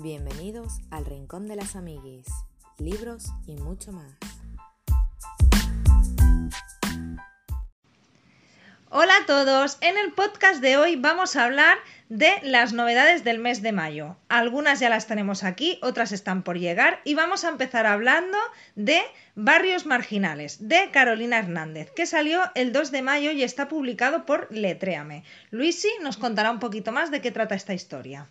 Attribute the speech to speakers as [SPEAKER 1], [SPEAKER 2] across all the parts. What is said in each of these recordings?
[SPEAKER 1] Bienvenidos al Rincón de las Amiguis, libros y mucho más.
[SPEAKER 2] Hola a todos, en el podcast de hoy vamos a hablar de las novedades del mes de mayo. Algunas ya las tenemos aquí, otras están por llegar y vamos a empezar hablando de Barrios Marginales de Carolina Hernández, que salió el 2 de mayo y está publicado por Letréame. Luisi nos contará un poquito más de qué trata esta historia.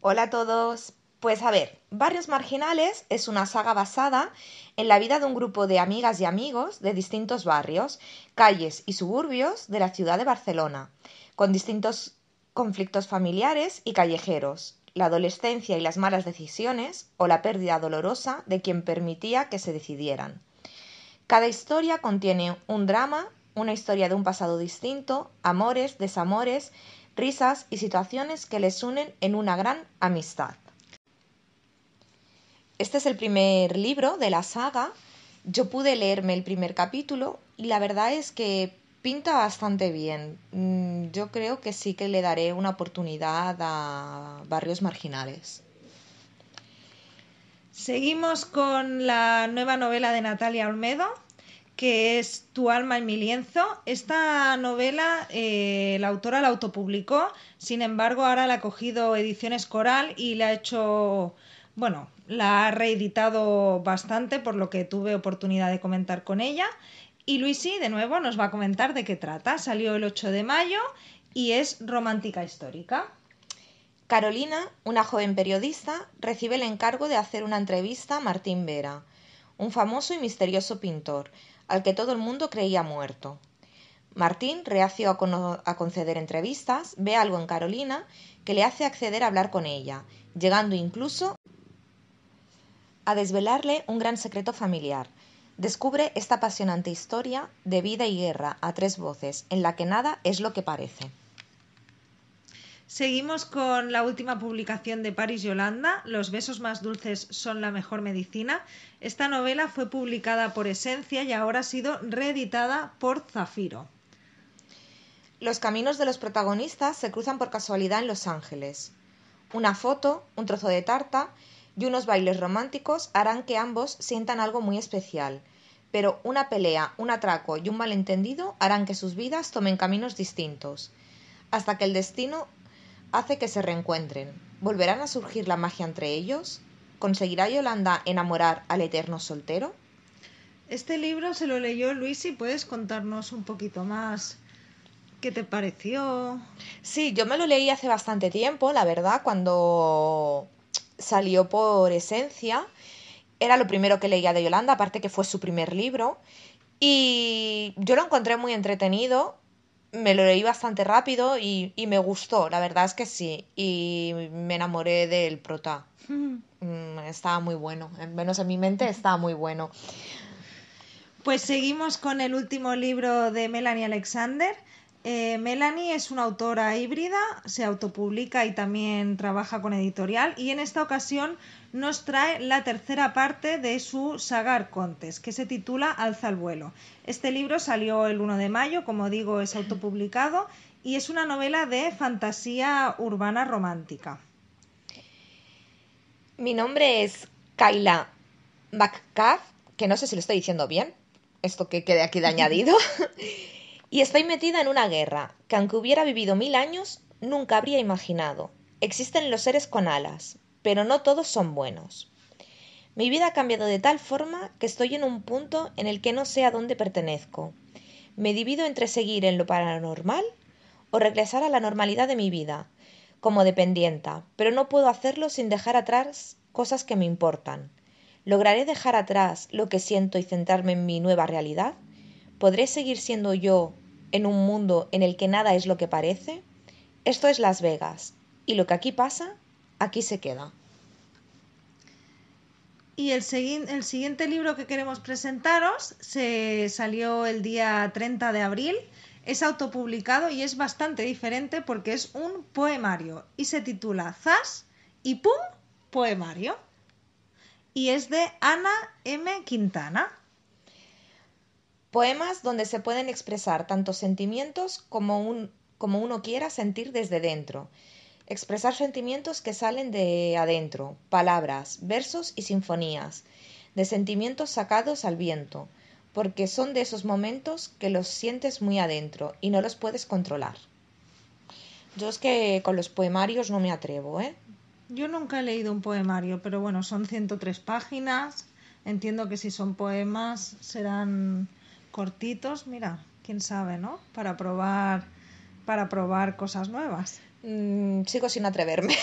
[SPEAKER 3] Hola a todos. Pues a ver, Barrios Marginales es una saga basada en la vida de un grupo de amigas y amigos de distintos barrios, calles y suburbios de la ciudad de Barcelona, con distintos conflictos familiares y callejeros, la adolescencia y las malas decisiones o la pérdida dolorosa de quien permitía que se decidieran. Cada historia contiene un drama, una historia de un pasado distinto, amores, desamores, risas y situaciones que les unen en una gran amistad. Este es el primer libro de la saga. Yo pude leerme el primer capítulo y la verdad es que pinta bastante bien. Mm, yo creo que sí que le daré una oportunidad a Barrios Marginales.
[SPEAKER 2] Seguimos con la nueva novela de Natalia Olmedo, que es Tu alma en mi lienzo. Esta novela eh, la autora la autopublicó, sin embargo ahora la ha cogido Ediciones Coral y la ha hecho, bueno, la ha reeditado bastante, por lo que tuve oportunidad de comentar con ella. Y Luisi, de nuevo, nos va a comentar de qué trata. Salió el 8 de mayo y es romántica histórica.
[SPEAKER 3] Carolina, una joven periodista, recibe el encargo de hacer una entrevista a Martín Vera, un famoso y misterioso pintor, al que todo el mundo creía muerto. Martín, reacio a, a, conceder entrevistas, ve algo en Carolina que le hace acceder a hablar con ella, llegando incluso a desvelarle un gran secreto familiar. Descubre esta apasionante historia de vida y guerra a tres voces, en la que nada es lo que parece.
[SPEAKER 2] Seguimos con la última publicación de Paris Yolanda, Los besos más dulces son la mejor medicina. Esta novela fue publicada por Esencia y ahora ha sido reeditada por Zafiro.
[SPEAKER 3] Los caminos de los protagonistas se cruzan por casualidad en Los Ángeles. Una foto, un trozo de tarta y unos bailes románticos harán que ambos sientan algo muy especial, pero una pelea, un atraco y un malentendido harán que sus vidas tomen caminos distintos, hasta que el destino hace que se reencuentren. ¿Volverán a surgir la magia entre ellos? ¿Conseguirá Yolanda enamorar al eterno soltero?
[SPEAKER 2] Este libro se lo leyó Luis y puedes contarnos un poquito más. ¿Qué te pareció?
[SPEAKER 3] Sí, yo me lo leí hace bastante tiempo, la verdad, cuando salió por esencia. Era lo primero que leía de Yolanda, aparte que fue su primer libro. Y yo lo encontré muy entretenido. Me lo leí bastante rápido y, y me gustó, la verdad es que sí. Y me enamoré del prota. Mm, estaba muy bueno, al menos en mi mente estaba muy bueno.
[SPEAKER 2] Pues seguimos con el último libro de Melanie Alexander, eh, Melanie es una autora híbrida, se autopublica y también trabaja con editorial y en esta ocasión nos trae la tercera parte de su saga Contes, que se titula Alza el vuelo. Este libro salió el 1 de mayo, como digo, es autopublicado y es una novela de fantasía urbana romántica.
[SPEAKER 3] Mi nombre es Kaila McCaff, que no sé si lo estoy diciendo bien, esto que quede aquí de añadido. Y estoy metida en una guerra que aunque hubiera vivido mil años, nunca habría imaginado. Existen los seres con alas, pero no todos son buenos. Mi vida ha cambiado de tal forma que estoy en un punto en el que no sé a dónde pertenezco. Me divido entre seguir en lo paranormal o regresar a la normalidad de mi vida, como dependienta, pero no puedo hacerlo sin dejar atrás cosas que me importan. ¿Lograré dejar atrás lo que siento y centrarme en mi nueva realidad? ¿Podré seguir siendo yo en un mundo en el que nada es lo que parece? Esto es Las Vegas, y lo que aquí pasa, aquí se queda.
[SPEAKER 2] Y el, siguiente libro que queremos presentaros se salió el día 30 de abril. Es autopublicado y es bastante diferente porque es un poemario y se titula Zas y Pum Poemario. Y es de Ana M. Quintana.
[SPEAKER 3] Poemas donde se pueden expresar tantos sentimientos como, un, como uno quiera sentir desde dentro, expresar sentimientos que salen de adentro, palabras, versos y sinfonías, de sentimientos sacados al viento, porque son de esos momentos que los sientes muy adentro y no los puedes controlar. Yo es que con los poemarios no me atrevo, ¿eh?
[SPEAKER 2] Yo nunca he leído un poemario, pero bueno, son 103 páginas. Entiendo que si son poemas serán cortitos, mira, quién sabe, ¿no? Para probar para probar cosas nuevas.
[SPEAKER 3] Mm, sigo sin atreverme.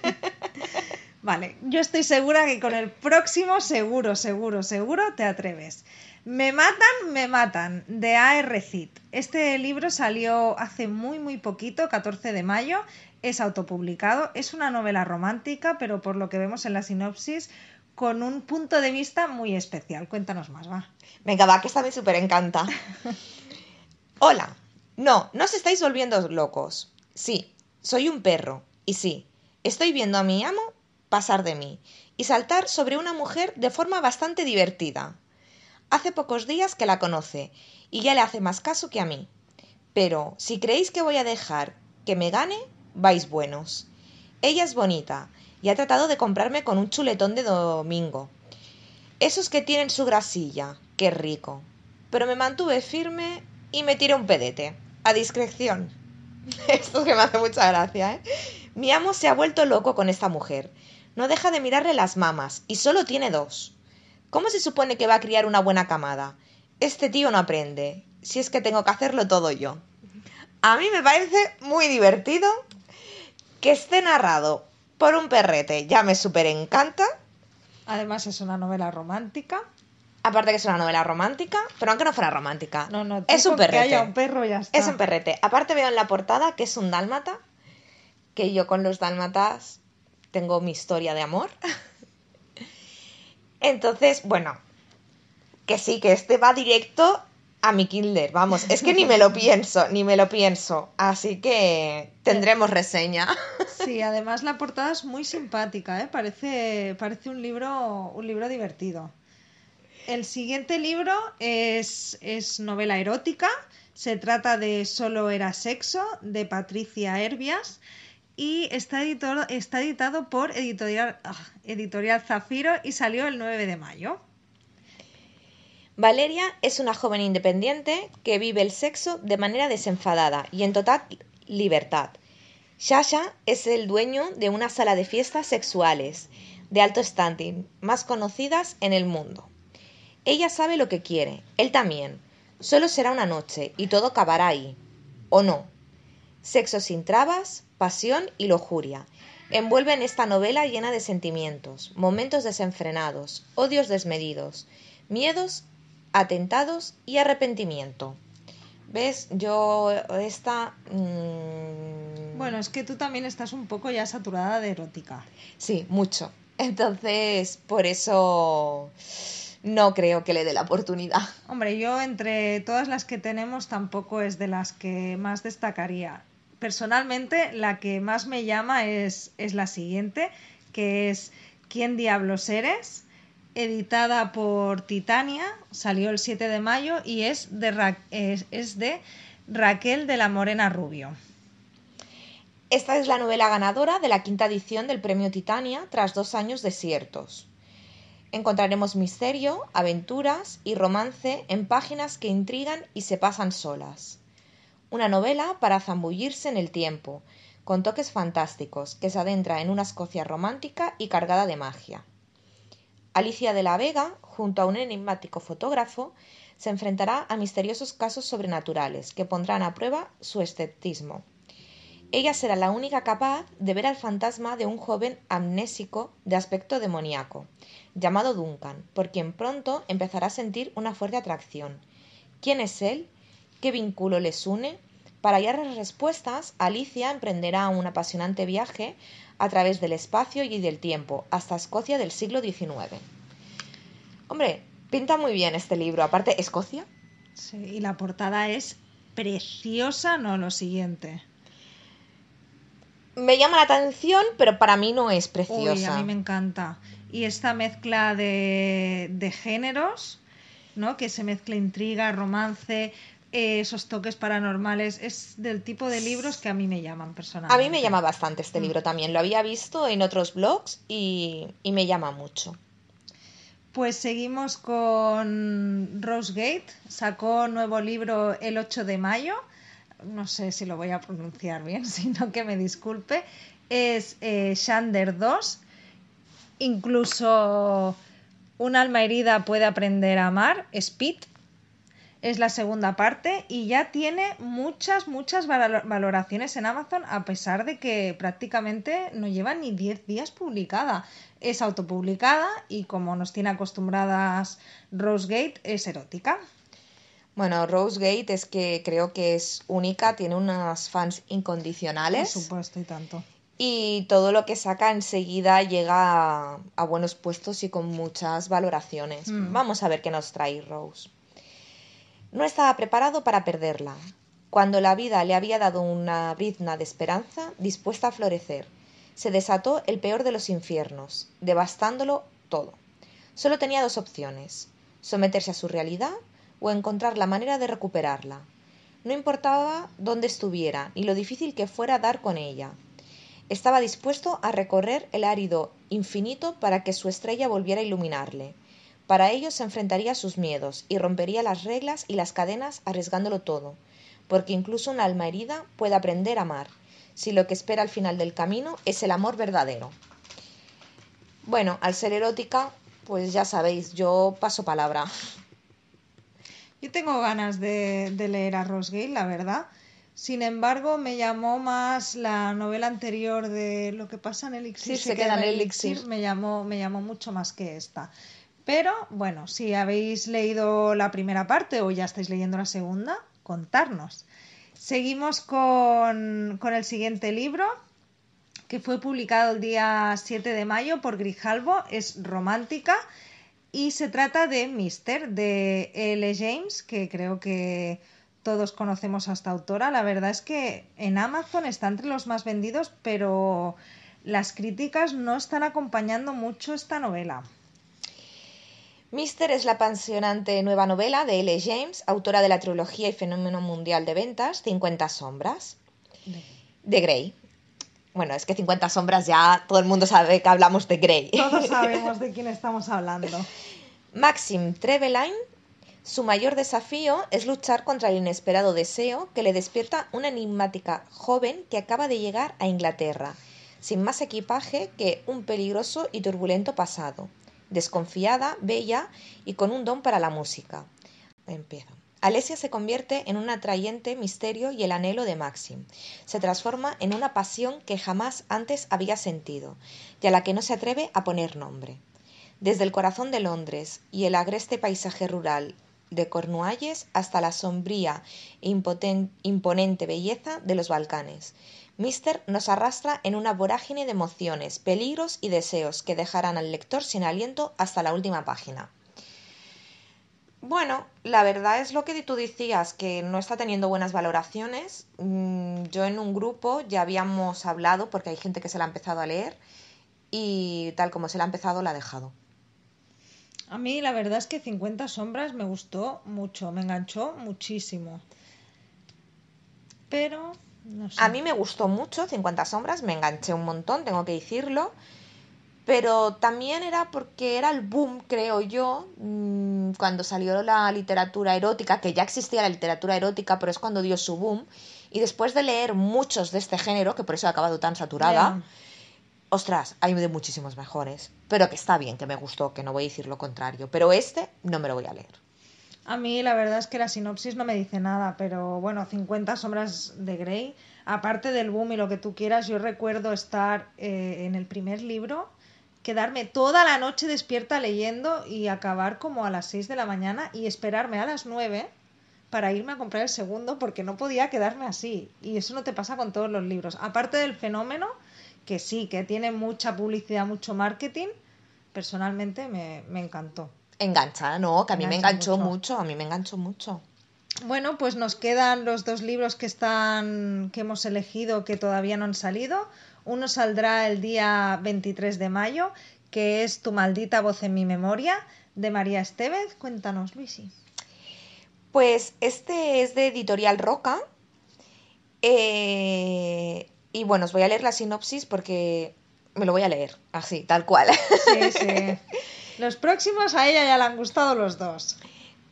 [SPEAKER 2] vale, yo estoy segura que con el próximo seguro, seguro, seguro te atreves. Me matan, me matan, de A.R. Cid. Este libro salió hace muy, muy poquito, 14 de mayo. Es autopublicado. Es una novela romántica, pero por lo que vemos en la sinopsis, con un punto de vista muy especial. Cuéntanos más, va.
[SPEAKER 3] Venga, va, que esta me súper encanta. Hola, no, no os estáis volviendo locos. Sí, soy un perro. Y sí, estoy viendo a mi amo pasar de mí y saltar sobre una mujer de forma bastante divertida. Hace pocos días que la conoce y ya le hace más caso que a mí. Pero si creéis que voy a dejar que me gane, vais buenos. Ella es bonita y ha tratado de comprarme con un chuletón de domingo. Esos que tienen su grasilla, qué rico. Pero me mantuve firme y me tiré un pedete a discreción. Esto que me hace mucha gracia, ¿eh? Mi amo se ha vuelto loco con esta mujer. No deja de mirarle las mamas y solo tiene dos. ¿Cómo se supone que va a criar una buena camada? Este tío no aprende. Si es que tengo que hacerlo todo yo. A mí me parece muy divertido que esté narrado por un perrete. Ya me super encanta.
[SPEAKER 2] Además es una novela romántica.
[SPEAKER 3] Aparte que es una novela romántica, pero aunque no fuera romántica.
[SPEAKER 2] No, no,
[SPEAKER 3] es un perrete.
[SPEAKER 2] Que haya un perro ya está.
[SPEAKER 3] Es un perrete. Aparte veo en la portada que es un dálmata, que yo con los dálmatas tengo mi historia de amor. Entonces, bueno, que sí, que este va directo a mi Kindle, vamos, es que ni me lo pienso, ni me lo pienso. Así que tendremos reseña.
[SPEAKER 2] Sí, además la portada es muy simpática, ¿eh? Parece, parece un libro, un libro divertido. El siguiente libro es, novela erótica. Se trata de Solo era sexo, de Patricia Herbias. Y está, editado por editorial, ah, editorial Zafiro y salió el 9 de mayo.
[SPEAKER 3] Valeria es una joven independiente que vive el sexo de manera desenfadada y en total libertad. Shasha es el dueño de una sala de fiestas sexuales de alto standing, más conocidas en el mundo. Ella sabe lo que quiere, él también. Solo será una noche y todo acabará ahí. ¿O no? Sexo sin trabas, pasión y lujuria. Envuelven esta novela llena de sentimientos, momentos desenfrenados, odios desmedidos, miedos, atentados y arrepentimiento. ¿Ves? Yo esta...
[SPEAKER 2] Mm, bueno, es que tú también estás un poco ya saturada de erótica.
[SPEAKER 3] Sí, mucho. Entonces, por eso no creo que le dé la oportunidad.
[SPEAKER 2] Hombre, yo entre todas las que tenemos tampoco es de las que más destacaría. Personalmente, la que más me llama es, es la siguiente, que es ¿Quién diablos eres? editada por Titania, salió el 7 de mayo y es de, es de Raquel de la Morena Rubio.
[SPEAKER 3] Esta es la novela ganadora de la quinta edición del premio Titania tras dos años desiertos encontraremos misterio, aventuras y romance en páginas que intrigan y se pasan solas. Una novela para zambullirse en el tiempo, con toques fantásticos, que se adentra en una Escocia romántica y cargada de magia. Alicia de la Vega, junto a un enigmático fotógrafo, se enfrentará a misteriosos casos sobrenaturales que pondrán a prueba su escepticismo. Ella será la única capaz de ver al fantasma de un joven amnésico de aspecto demoníaco, llamado Duncan, por quien pronto empezará a sentir una fuerte atracción. ¿Quién es él? ¿Qué vínculo les une? Para hallar las respuestas, Alicia emprenderá un apasionante viaje a través del espacio y del tiempo hasta Escocia del siglo XIX. Hombre, pinta muy bien este libro. Aparte, ¿Escocia?
[SPEAKER 2] Sí, y la portada es preciosa, no lo siguiente
[SPEAKER 3] me llama la atención, pero para mí no es preciosa.
[SPEAKER 2] a mí me encanta. Y esta mezcla de, de géneros, ¿no? Que se mezcla intriga, romance, eh, esos toques paranormales. Es del tipo de libros que a mí me llaman personalmente.
[SPEAKER 3] A mí me llama bastante este libro también. Lo había visto en otros blogs y, y me llama mucho.
[SPEAKER 2] Pues seguimos con Rosegate. Sacó nuevo libro el 8 de mayo. No sé si lo voy a pronunciar bien, sino que me disculpe. Es eh, Shander 2. Incluso un alma herida puede aprender a amar. Speed. Es la segunda parte y ya tiene muchas, muchas valor- valoraciones en Amazon a pesar de que prácticamente no lleva ni 10 días publicada. Es autopublicada y como nos tiene acostumbradas Rosegate, es erótica.
[SPEAKER 3] Bueno, Rosegate es que creo que es única, tiene unas fans
[SPEAKER 2] Por
[SPEAKER 3] incondicionales
[SPEAKER 2] supuesto y tanto.
[SPEAKER 3] Y todo lo que saca enseguida llega a, a buenos puestos y con muchas valoraciones.
[SPEAKER 2] Mm.
[SPEAKER 3] Vamos a ver qué nos trae Rose. No estaba preparado para perderla, cuando la vida le había dado una brizna de esperanza dispuesta a florecer. Se desató el peor de los infiernos, devastándolo todo. Solo tenía dos opciones, someterse a su realidad o encontrar la manera de recuperarla. No importaba dónde estuviera ni lo difícil que fuera dar con ella. Estaba dispuesto a recorrer el árido infinito para que su estrella volviera a iluminarle. Para ello se enfrentaría a sus miedos y rompería las reglas y las cadenas arriesgándolo todo, porque incluso un alma herida puede aprender a amar, si lo que espera al final del camino es el amor verdadero. Bueno, al ser erótica, pues ya sabéis, yo paso palabra.
[SPEAKER 2] Yo tengo ganas de, leer a Rosegate, la verdad. Sin embargo, me llamó más la novela anterior de Lo que pasa en Elixir.
[SPEAKER 3] Sí, se queda en Elixir.
[SPEAKER 2] Me llamó, me llamó mucho más que esta. Pero bueno, si habéis leído la primera parte o ya estáis leyendo la segunda, contarnos. Seguimos con, con el siguiente libro, que fue publicado el día 7 de mayo por Grijalvo. Es romántica y se trata de Mister, de L. James, que creo que todos conocemos a esta autora. La verdad es que en Amazon está entre los más vendidos, pero las críticas no están acompañando mucho esta novela.
[SPEAKER 3] Mister es la apasionante nueva novela de L. James, autora de la trilogía y fenómeno mundial de ventas 50 sombras de Grey. Bueno, es que 50 sombras ya todo el mundo sabe que hablamos de Grey.
[SPEAKER 2] Todos sabemos de quién estamos hablando.
[SPEAKER 3] Maxim Trevelyan, su mayor desafío es luchar contra el inesperado deseo que le despierta una enigmática joven que acaba de llegar a Inglaterra, sin más equipaje que un peligroso y turbulento pasado, desconfiada, bella y con un don para la música. Empiezo. Alesia se convierte en un atrayente misterio y el anhelo de Maxim. Se transforma en una pasión que jamás antes había sentido y a la que no se atreve a poner nombre. Desde el corazón de Londres y el agreste paisaje rural de Cornualles hasta la sombría e imponente belleza de los Balcanes. Mister nos arrastra en una vorágine de emociones, peligros y deseos que dejarán al lector sin aliento hasta la última página. Bueno, la verdad es lo que tú decías, que no está teniendo buenas valoraciones. Mm, Yo en un grupo ya habíamos hablado, porque hay gente que se la ha empezado a leer, y tal como se la ha empezado, la ha dejado.
[SPEAKER 2] A mí la verdad es que 50 sombras me gustó mucho, me enganchó muchísimo. Pero, no sé.
[SPEAKER 3] A mí me gustó mucho 50 sombras, me enganché un montón, tengo que decirlo. Pero también era porque era el boom, creo yo, mm, cuando salió la literatura erótica, que ya existía la literatura erótica, pero es cuando dio su boom. Y después de leer muchos de este género, que por eso ha acabado tan saturada. Ostras, hay de muchísimos mejores. Pero que está bien, que me gustó, que no voy a decir lo contrario. Pero este no me lo voy a leer.
[SPEAKER 2] A mí la verdad es que la sinopsis no me dice nada, pero bueno, 50 sombras de Grey, aparte del boom y lo que tú quieras, yo recuerdo estar eh, en el primer libro, quedarme toda la noche despierta leyendo y acabar como a las 6 de la mañana y esperarme a las 9 para irme a comprar el segundo porque no podía quedarme así. Y eso no te pasa con todos los libros. Aparte del fenómeno, que sí, que tiene mucha publicidad, mucho marketing, personalmente me, me encantó.
[SPEAKER 3] Engancha, ¿no? Que a mí me enganchó
[SPEAKER 2] mucho.
[SPEAKER 3] mucho, a mí me enganchó mucho.
[SPEAKER 2] Bueno, pues nos quedan los dos libros que están que hemos elegido que todavía no han salido. Uno saldrá el día 23 de mayo, que es Tu maldita voz en mi memoria, de María Estevez. Cuéntanos, Luisi.
[SPEAKER 3] Pues este es de Editorial Roca. Eh, y bueno, os voy a leer la sinopsis porque me lo voy a leer, así, tal cual.
[SPEAKER 2] Sí, sí. Los próximos a ella ya le han gustado los dos.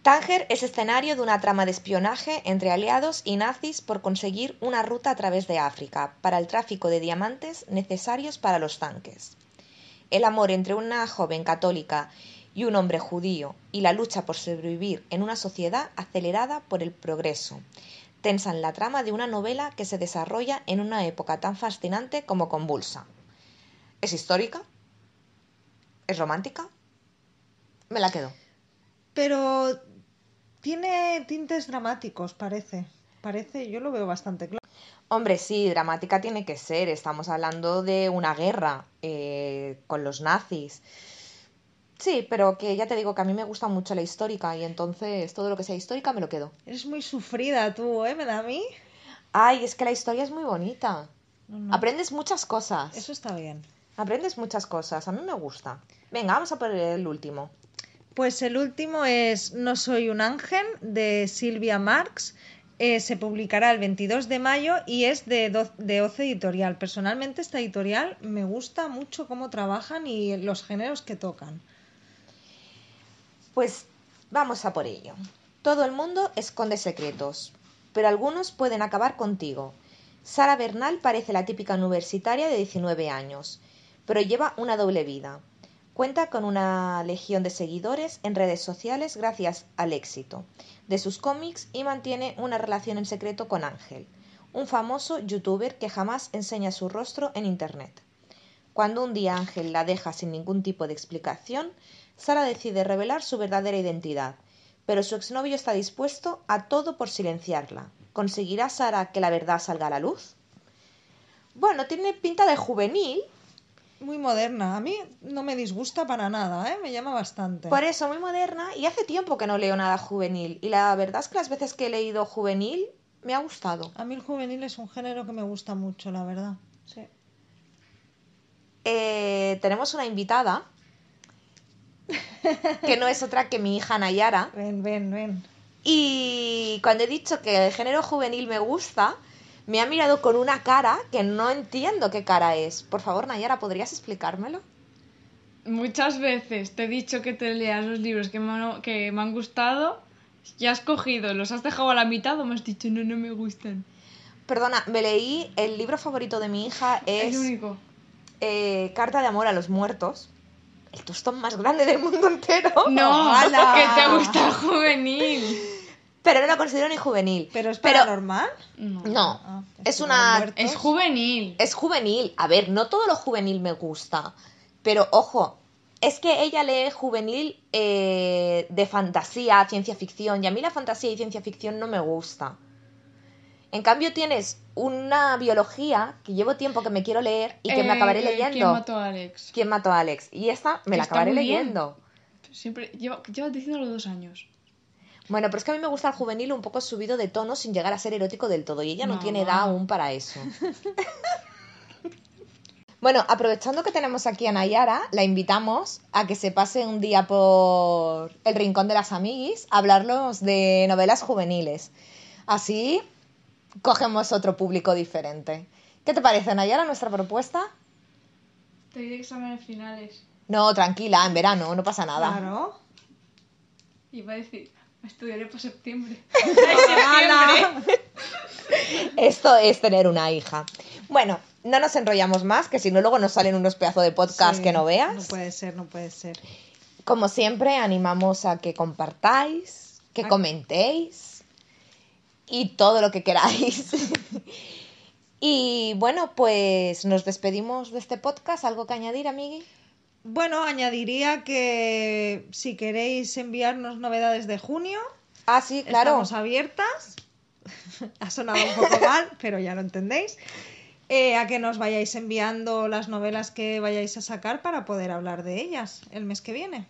[SPEAKER 3] Tánger es escenario de una trama de espionaje entre aliados y nazis por conseguir una ruta a través de África para el tráfico de diamantes necesarios para los tanques. El amor entre una joven católica y un hombre judío y la lucha por sobrevivir en una sociedad acelerada por el progreso tensan la trama de una novela que se desarrolla en una época tan fascinante como convulsa. ¿Es histórica? ¿Es romántica? Me la quedo.
[SPEAKER 2] Pero tiene tintes dramáticos, parece. Parece, yo lo veo bastante claro.
[SPEAKER 3] Hombre, sí, dramática tiene que ser. Estamos hablando de una guerra eh, con los nazis. Sí, pero que ya te digo que a mí me gusta mucho la histórica y entonces todo lo que sea histórica me lo quedo.
[SPEAKER 2] Eres muy sufrida tú, ¿eh? ¿Me da a mí?
[SPEAKER 3] Ay, es que la historia es muy bonita.
[SPEAKER 2] No, no.
[SPEAKER 3] Aprendes muchas cosas.
[SPEAKER 2] Eso está bien.
[SPEAKER 3] Aprendes muchas cosas. A mí me gusta. Venga, vamos a por el último.
[SPEAKER 2] Pues el último es No soy un ángel de Silvia Marx. Eh, se publicará el 22 de mayo y es de, do- de Oce Editorial. Personalmente esta editorial me gusta mucho cómo trabajan y los géneros que tocan.
[SPEAKER 3] Pues vamos a por ello. Todo el mundo esconde secretos, pero algunos pueden acabar contigo. Sara Bernal parece la típica universitaria de 19 años, pero lleva una doble vida. Cuenta con una legión de seguidores en redes sociales gracias al éxito de sus cómics y mantiene una relación en secreto con Ángel, un famoso youtuber que jamás enseña su rostro en Internet. Cuando un día Ángel la deja sin ningún tipo de explicación, Sara decide revelar su verdadera identidad, pero su exnovio está dispuesto a todo por silenciarla. ¿Conseguirá Sara que la verdad salga a la luz? Bueno, tiene pinta de juvenil,
[SPEAKER 2] Muy moderna. A mí no me disgusta para nada, ¿eh? Me llama bastante.
[SPEAKER 3] por eso muy moderna, y hace tiempo que no leo nada juvenil. Y la verdad es que las veces que he leído juvenil me ha gustado.
[SPEAKER 2] A mí el juvenil es un género que me gusta mucho, la verdad. Sí.
[SPEAKER 3] Eh, tenemos una invitada, que no es otra que mi hija Nayara.
[SPEAKER 2] Ven, ven, ven.
[SPEAKER 3] Y cuando he dicho que el género juvenil me gusta, me ha mirado con una cara que no entiendo qué cara es. Por favor, Nayara, ¿podrías explicármelo?
[SPEAKER 4] Muchas veces te he dicho que te leas los libros que me, han, que me han gustado y has cogido, los has dejado a la mitad o me has dicho no, no me gustan.
[SPEAKER 3] Perdona, me leí el libro favorito de mi hija es
[SPEAKER 4] El único.
[SPEAKER 3] Eh, Carta de amor a los muertos. El tostón más grande del mundo entero.
[SPEAKER 4] No,
[SPEAKER 2] ¡Hala!
[SPEAKER 4] que te gusta el juvenil.
[SPEAKER 3] Pero no lo considero ni juvenil.
[SPEAKER 2] ¿Pero es
[SPEAKER 3] Pero-
[SPEAKER 2] paranormal?
[SPEAKER 4] No.
[SPEAKER 3] No,
[SPEAKER 2] Ah,
[SPEAKER 3] es una...
[SPEAKER 4] Es juvenil.
[SPEAKER 3] Es juvenil. A ver, no todo lo juvenil me gusta. Pero ojo, es que ella lee juvenil eh, de fantasía, ciencia ficción. Y a mí la fantasía y ciencia ficción no me gusta. En cambio tienes una biología que llevo tiempo que me quiero leer y que me
[SPEAKER 4] Eh,
[SPEAKER 3] acabaré
[SPEAKER 4] eh,
[SPEAKER 3] leyendo.
[SPEAKER 4] ¿Quién mató a Alex?
[SPEAKER 3] ¿Quién mató a Alex? Y esta me la
[SPEAKER 4] Está
[SPEAKER 3] acabaré
[SPEAKER 4] bien.
[SPEAKER 3] leyendo.
[SPEAKER 4] Siempre lleva, lleva diciéndolo dos años.
[SPEAKER 3] Bueno, pero es que a mí me gusta el juvenil un poco subido de tono sin llegar a ser erótico del todo. Y ella no,
[SPEAKER 4] No.
[SPEAKER 3] tiene edad aún para eso. bueno, aprovechando que tenemos aquí a Nayara, la invitamos a que se pase un día por el Rincón de las Amiguis a hablarnos de novelas juveniles. Así cogemos otro público diferente. ¿Qué te parece, Nayara, nuestra propuesta?
[SPEAKER 4] Te diré exámenes finales.
[SPEAKER 3] No, tranquila, en verano, no pasa nada.
[SPEAKER 2] Claro.
[SPEAKER 4] Iba a decir, estudiaré para septiembre.
[SPEAKER 3] Esto es tener una hija. Bueno, no nos enrollamos más, que si no luego nos salen unos pedazos de podcast
[SPEAKER 2] Sí,
[SPEAKER 3] que no veas.
[SPEAKER 2] No puede ser, no puede ser.
[SPEAKER 3] Como siempre, animamos a que compartáis, que comentéis y todo lo que queráis. y bueno, pues nos despedimos de este podcast. ¿Algo que añadir, amigui?
[SPEAKER 2] Bueno, añadiría que si queréis enviarnos novedades de junio,
[SPEAKER 3] Ah, sí, claro.
[SPEAKER 2] estamos abiertas. ha sonado un poco mal, pero ya lo entendéis. Eh, a que nos vayáis enviando las novelas que vayáis a sacar para poder hablar de ellas el mes que viene.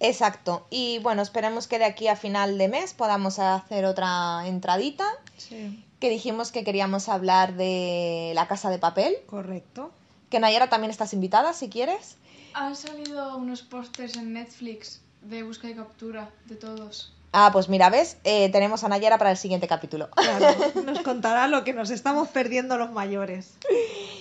[SPEAKER 3] Exacto. Y bueno, esperemos que de aquí a final de mes podamos hacer otra entradita.
[SPEAKER 2] Sí,
[SPEAKER 3] Que dijimos que queríamos hablar de la casa de papel.
[SPEAKER 2] correcto.
[SPEAKER 3] Que Nayara también estás invitada, si quieres.
[SPEAKER 4] Han salido unos pósters en Netflix de busca y captura de todos.
[SPEAKER 3] Ah, pues mira, ¿ves? Eh, tenemos a Nayara para el siguiente capítulo.
[SPEAKER 2] Claro, nos contará lo que nos estamos perdiendo los mayores.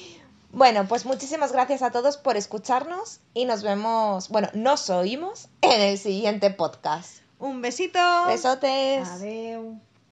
[SPEAKER 3] Bueno, pues muchísimas gracias a todos por escucharnos y nos vemos, bueno, nos oímos en el siguiente podcast.
[SPEAKER 2] Un besito.
[SPEAKER 3] Besotes.
[SPEAKER 2] Adeu.